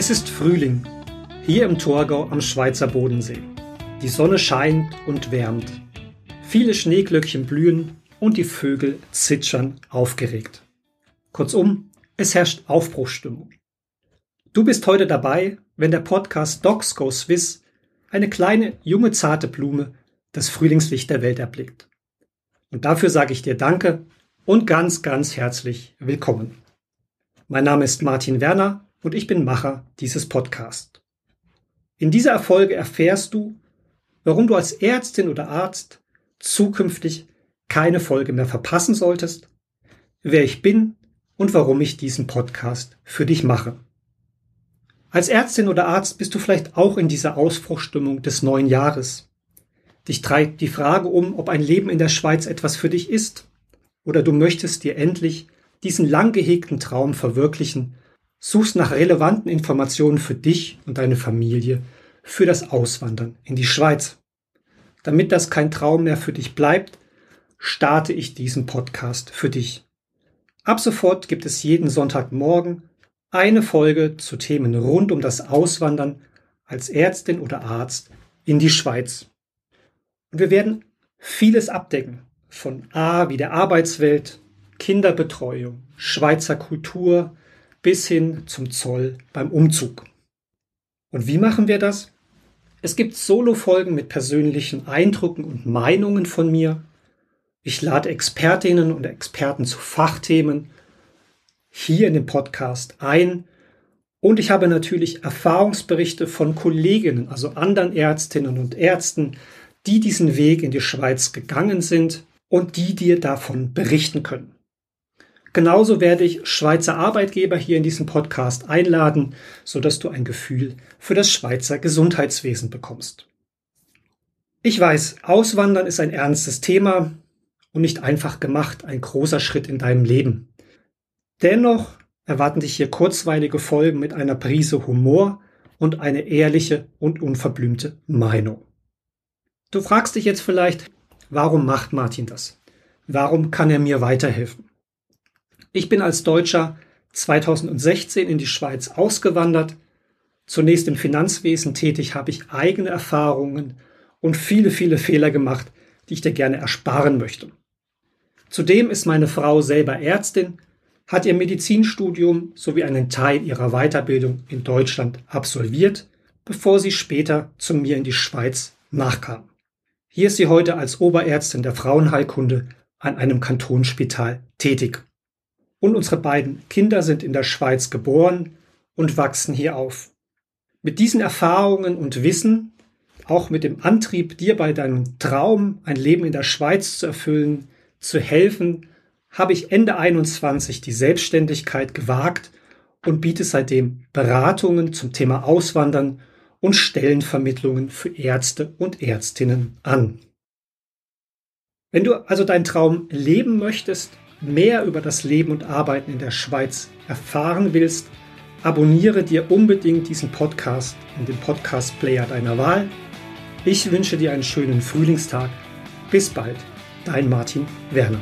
Es ist Frühling, hier im Torgau am Schweizer Bodensee. Die Sonne scheint und wärmt. Viele Schneeglöckchen blühen und die Vögel zwitschern aufgeregt. Kurzum, es herrscht Aufbruchstimmung. Du bist heute dabei, wenn der Podcast Dogs Go Swiss eine kleine, junge, zarte Blume das Frühlingslicht der Welt erblickt. Und dafür sage ich dir Danke und ganz, ganz herzlich willkommen. Mein Name ist Martin Werner und ich bin Macher dieses Podcasts. In dieser Erfolge erfährst du, warum du als Ärztin oder Arzt zukünftig keine Folge mehr verpassen solltest, wer ich bin und warum ich diesen Podcast für dich mache. Als Ärztin oder Arzt bist du vielleicht auch in dieser Ausbruchstimmung des neuen Jahres. Dich treibt die Frage um, ob ein Leben in der Schweiz etwas für dich ist oder du möchtest dir endlich diesen lang gehegten Traum verwirklichen, suchst nach relevanten Informationen für dich und deine Familie für das Auswandern in die Schweiz. Damit das kein Traum mehr für dich bleibt, starte ich diesen Podcast für dich. Ab sofort gibt es jeden Sonntagmorgen eine Folge zu Themen rund um das Auswandern als Ärztin oder Arzt in die Schweiz. Und wir werden vieles abdecken, von A wie der Arbeitswelt, Kinderbetreuung, Schweizer Kultur bis hin zum Zoll beim Umzug. Und wie machen wir das? Es gibt Solo-Folgen mit persönlichen Eindrücken und Meinungen von mir. Ich lade Expertinnen und Experten zu Fachthemen hier in den Podcast ein. Und ich habe natürlich Erfahrungsberichte von Kolleginnen, also anderen Ärztinnen und Ärzten, die diesen Weg in die Schweiz gegangen sind und die dir davon berichten können. Genauso werde ich Schweizer Arbeitgeber hier in diesem Podcast einladen, sodass du ein Gefühl für das Schweizer Gesundheitswesen bekommst. Ich weiß, Auswandern ist ein ernstes Thema und nicht einfach gemacht, ein großer Schritt in deinem Leben. Dennoch erwarten dich hier kurzweilige Folgen mit einer Prise Humor und eine ehrliche und unverblümte Meinung. Du fragst dich jetzt vielleicht, warum macht Martin das? Warum kann er mir weiterhelfen? Ich bin als Deutscher 2016 in die Schweiz ausgewandert. Zunächst im Finanzwesen tätig, habe ich eigene Erfahrungen und viele, viele Fehler gemacht, die ich dir gerne ersparen möchte. Zudem ist meine Frau selber Ärztin, hat ihr Medizinstudium sowie einen Teil ihrer Weiterbildung in Deutschland absolviert, bevor sie später zu mir in die Schweiz nachkam. Hier ist sie heute als Oberärztin der Frauenheilkunde an einem Kantonsspital tätig. Und unsere beiden Kinder sind in der Schweiz geboren und wachsen hier auf. Mit diesen Erfahrungen und Wissen, auch mit dem Antrieb, dir bei deinem Traum, ein Leben in der Schweiz zu erfüllen, zu helfen, habe ich Ende 21 die Selbstständigkeit gewagt und biete seitdem Beratungen zum Thema Auswandern und Stellenvermittlungen für Ärzte und Ärztinnen an. Wenn du also deinen Traum leben möchtest, mehr über das Leben und Arbeiten in der Schweiz erfahren willst, abonniere dir unbedingt diesen Podcast in dem Podcast-Player deiner Wahl. Ich wünsche dir einen schönen Frühlingstag. Bis bald, dein Martin Werner.